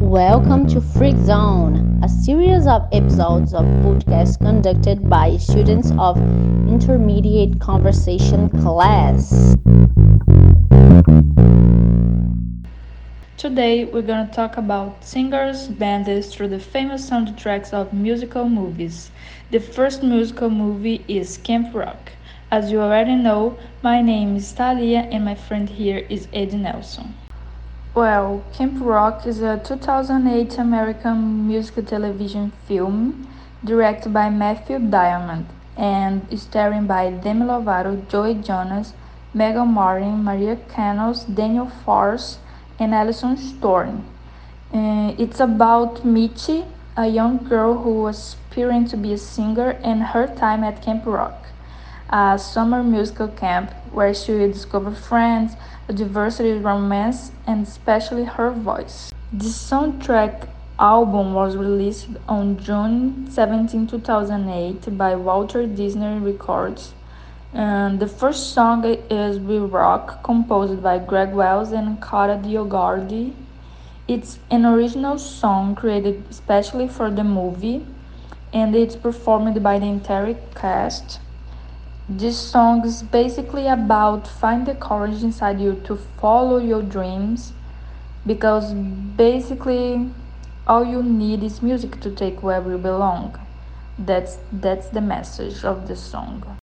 Welcome to Freak Zone, a series of episodes of podcasts conducted by students of intermediate conversation class. Today we're going to talk about singers, bands through the famous soundtracks of musical movies. The first musical movie is Camp Rock. As you already know, my name is Talia and my friend here is Ednelson. Well, Camp Rock is a 2008 American musical television film directed by Matthew Diamond and starring by Demi Lovato, Joey Jonas, Meaghan Martin, Maria Canals, Daniel Force, and Alison Storm. Uh, it's about Mitchie, a young girl who was aspiring to be a singer, and her time at Camp Rock, a summer musical camp where she will discover friends, diversity romance, and especially her voice. This soundtrack album was released on June 17, 2008 by Walter Disney Records. And the first song is We Rock, composed by Greg Wells and Kara DioGuardi. It's an original song created especially for the movie, and it's performed by the entire cast. This song is basically about find the courage inside you to follow your dreams because basically all you need is music to take where you belong. That's that's the message of the song.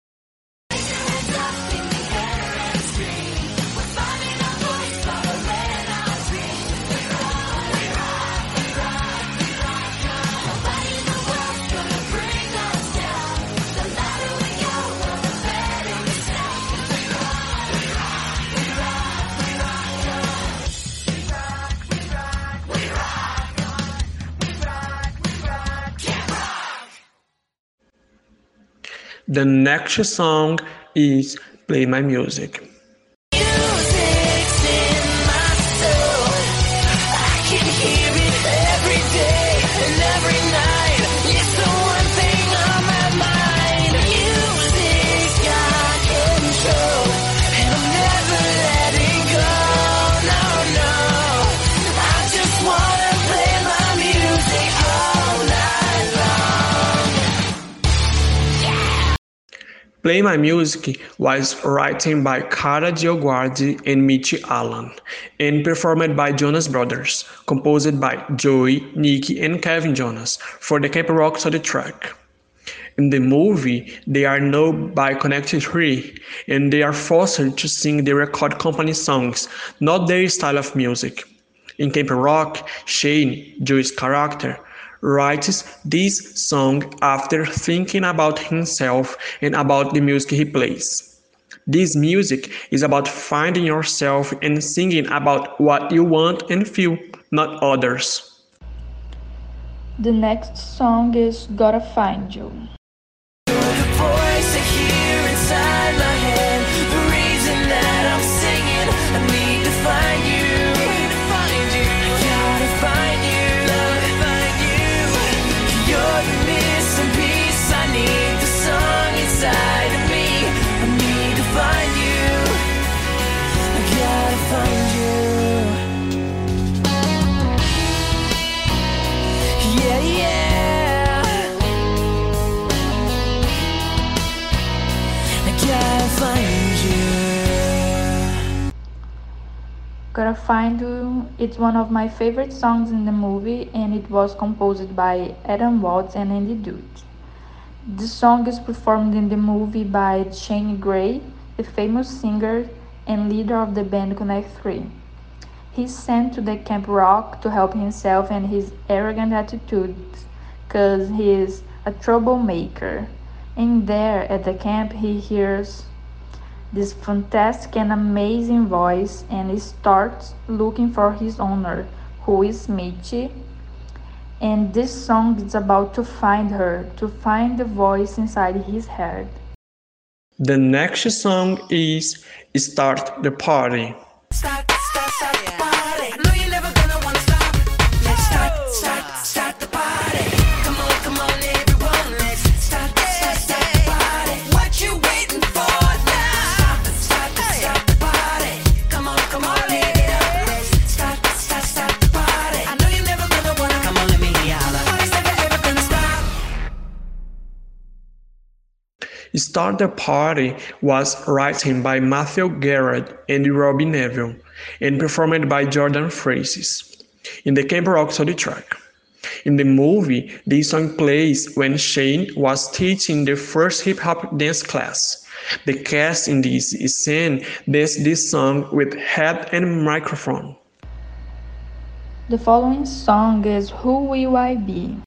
The next song is Play My Music. Play My Music was written by Kara DioGuardi and Michi Allen, and performed by Jonas Brothers, composed by Joey, Nicky, and Kevin Jonas for the Camp Rock soundtrack. In the movie, they are known by Connected Three, and they are forced to sing the record company songs, not their style of music. In Camp Rock, Shane, Joey's character, writes this song after thinking about himself and about the music he plays. This music is about finding yourself and singing about what you want and feel, not others. The next song is Gotta Find You. Gotta Find You, it's one of my favorite songs in the movie and it was composed by Adam Watts and Andy Duke. The song is performed in the movie by Shane Gray, the famous singer and leader of the band Connect 3. He's sent to the Camp Rock to help himself and his arrogant attitudes because he is a troublemaker. And there at the camp, he hears this fantastic and amazing voice and he starts looking for his owner, who is Mitchie. And this song is about to find her, to find the voice inside his head. The next song is Start the Party. Start the Party was written by Matthew Gerrard and Robbie Nevil and performed by Jordan Francis in the Camp Rock soundtrack. In the movie, this song plays when Shane was teaching the first hip hop dance class. The cast in this scene danced this song with head and microphone. The following song is Who Will I Be?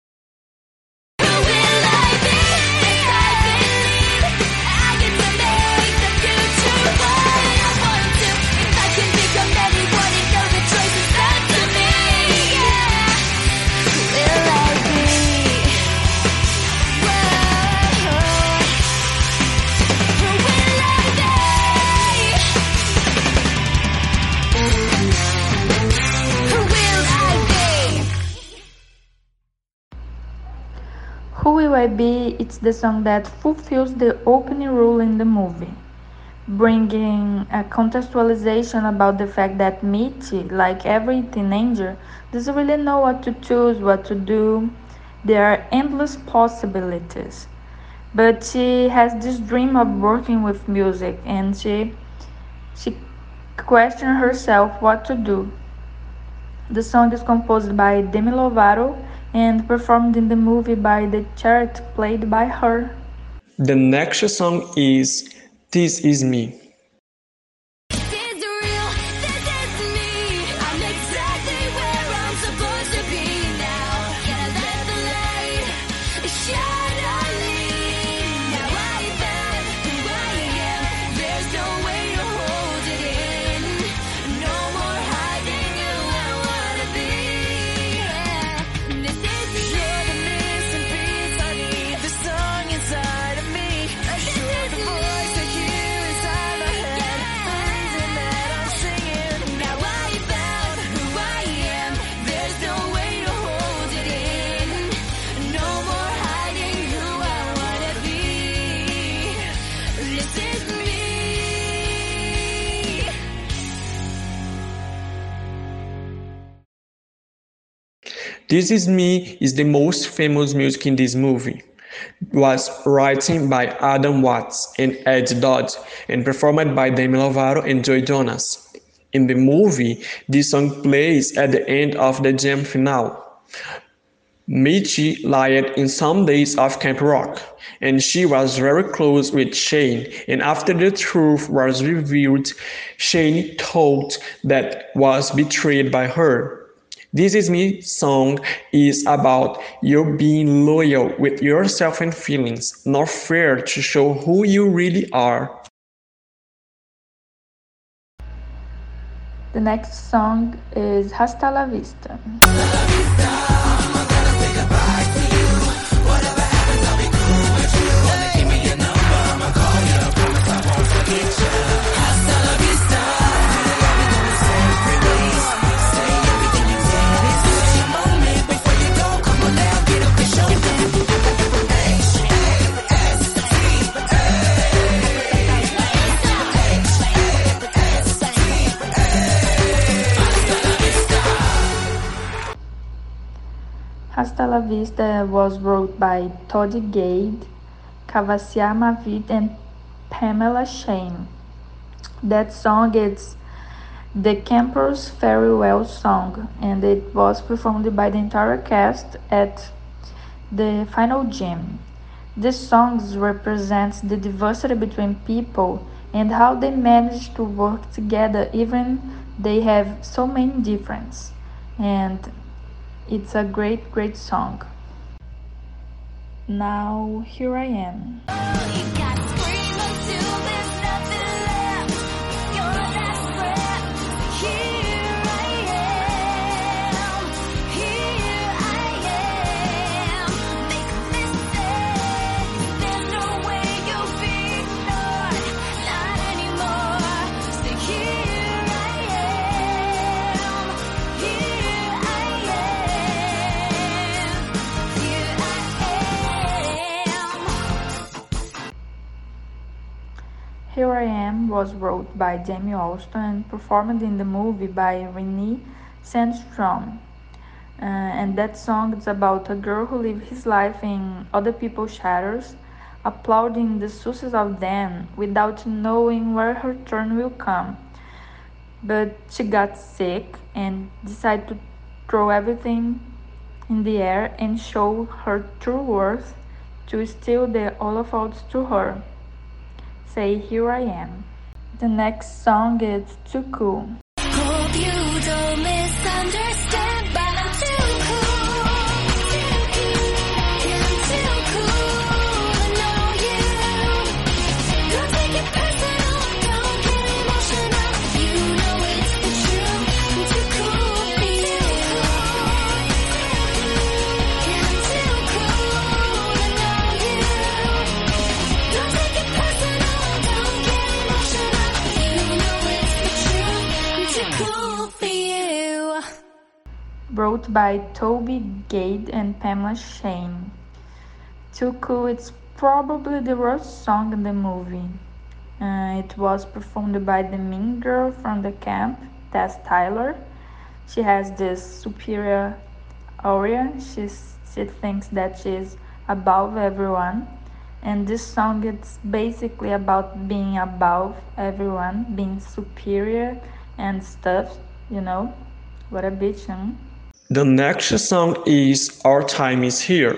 The song that fulfills the opening rule in the movie, bringing a contextualization about the fact that Mitty, like every teenager, doesn't really know what to choose, what to do. There are endless possibilities. But she has this dream of working with music and she she questions herself what to do. The song is composed by Demi Lovato and performed in the movie by the character played by her. The next song is This Is Me. This Is Me is the most famous music in this movie. It was written by Adam Watts and Ed Dodd and performed by Demi Lovato and Joy Jonas. In the movie, this song plays at the end of the jam finale. Mitty lied in some days of Camp Rock, and she was very close with Shane. And after the truth was revealed, Shane thought that was betrayed by her. This Is Me song is about you being loyal with yourself and feelings, not fear to show who you really are. The next song is Hasta la Vista. Hasta la Vista was wrote by Todd Gade, Cavassier Mavid, and Pamela Sheyne. That song is the Campers farewell song, and it was performed by the entire cast at the final gym. This song represents the diversity between people and how they manage to work together even they have so many differences. And it's a great, great song. Now, here I am. Here I Am was wrote by Jamie Alston and performed in the movie by Renee Sandstrom. Uh, and that song is about a girl who lives his life in other people's shadows, applauding the success of them without knowing where her turn will come. But she got sick and decided to throw everything in the air and show her true worth to steal the Olafants to her. Say, here I am. The next song is Too Cool. By Toby Gad and Pamela Sheyne. Too Cool, it's probably the worst song in the movie. Uh, it was performed by the mean girl from the camp, Tess Tyler. She has this superior aura. She's, she thinks that she's above everyone. And this song it's basically about being above everyone, being superior and stuff, you know. What a bitch, huh? The next song is Our Time Is Here.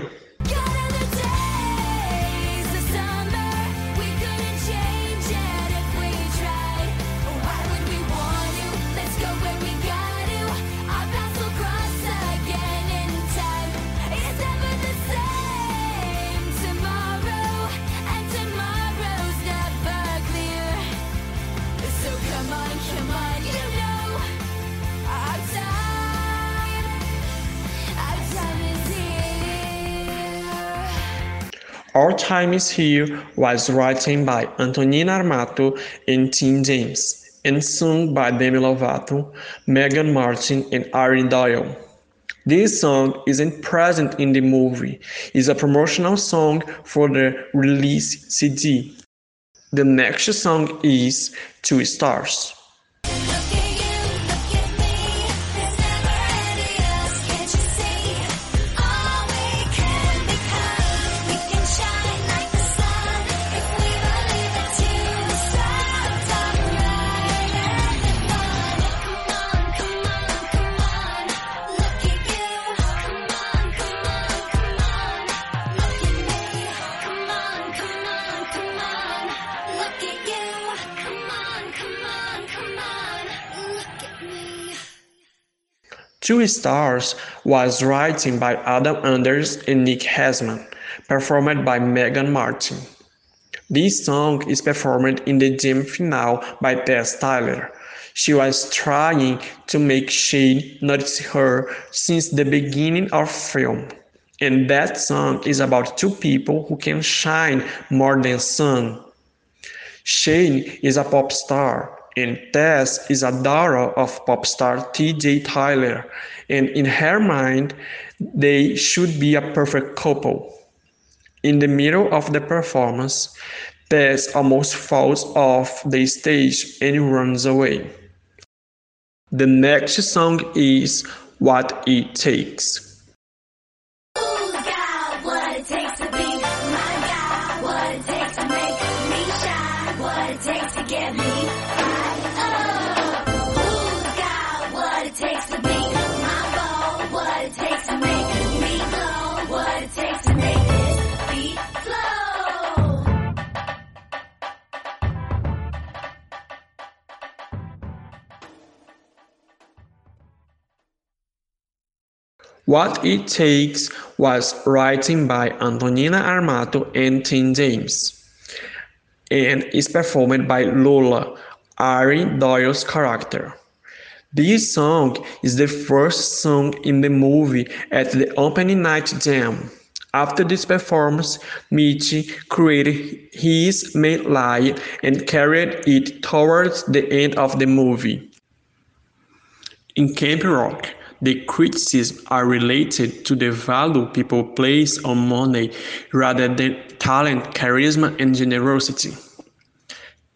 Our Time Is Here was written by Antonina Armato and Tim James and sung by Demi Lovato, Meaghan Martin, and Ari Doyle. This song isn't present in the movie. It's a promotional song for the release CD. The next song is Two Stars. Two Stars was written by Adam Anders and Nick Hesman, performed by Meaghan Martin. This song is performed in the gym finale by Tess Tyler. She was trying to make Shane notice her since the beginning of film. And that song is about two people who can shine more than sun. Shane is a pop star, and Tess is a daughter of pop star TJ Tyler, and in her mind, they should be a perfect couple. In the middle of the performance, Tess almost falls off the stage and runs away. The next song is What It Takes. What It Takes was written by Antonina Armato and Tim James and is performed by Lola, Ari Doyle's character. This song is the first song in the movie at the opening night jam. After this performance, Mitch created his medley and carried it towards the end of the movie. In Camp Rock, the criticisms are related to the value people place on money rather than talent, charisma, and generosity.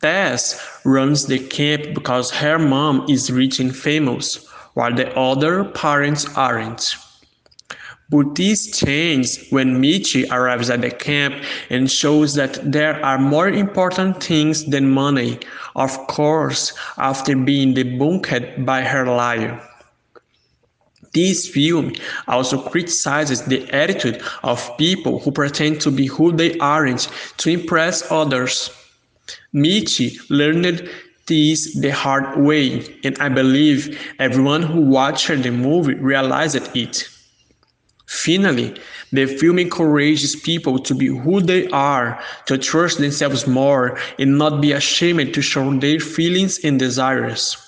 Tess runs the camp because her mom is rich and famous, while the other parents aren't. But this changes when Mitchie arrives at the camp and shows that there are more important things than money, of course, after being debunked by her liar. This film also criticizes the attitude of people who pretend to be who they aren't to impress others. Mitchie learned this the hard way, and I believe everyone who watched the movie realized it. Finally, the film encourages people to be who they are, to trust themselves more, and not be ashamed to show their feelings and desires.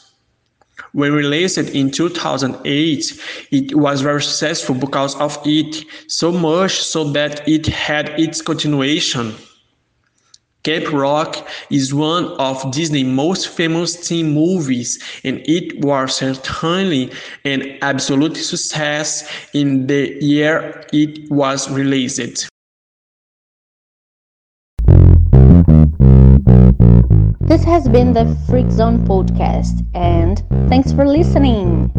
When released in 2008, it was very successful because of it, so much so that it had its continuation. Camp Rock is one of Disney's most famous teen movies, and it was certainly an absolute success in the year it was released. This has been the Freak Zone podcast, and thanks for listening.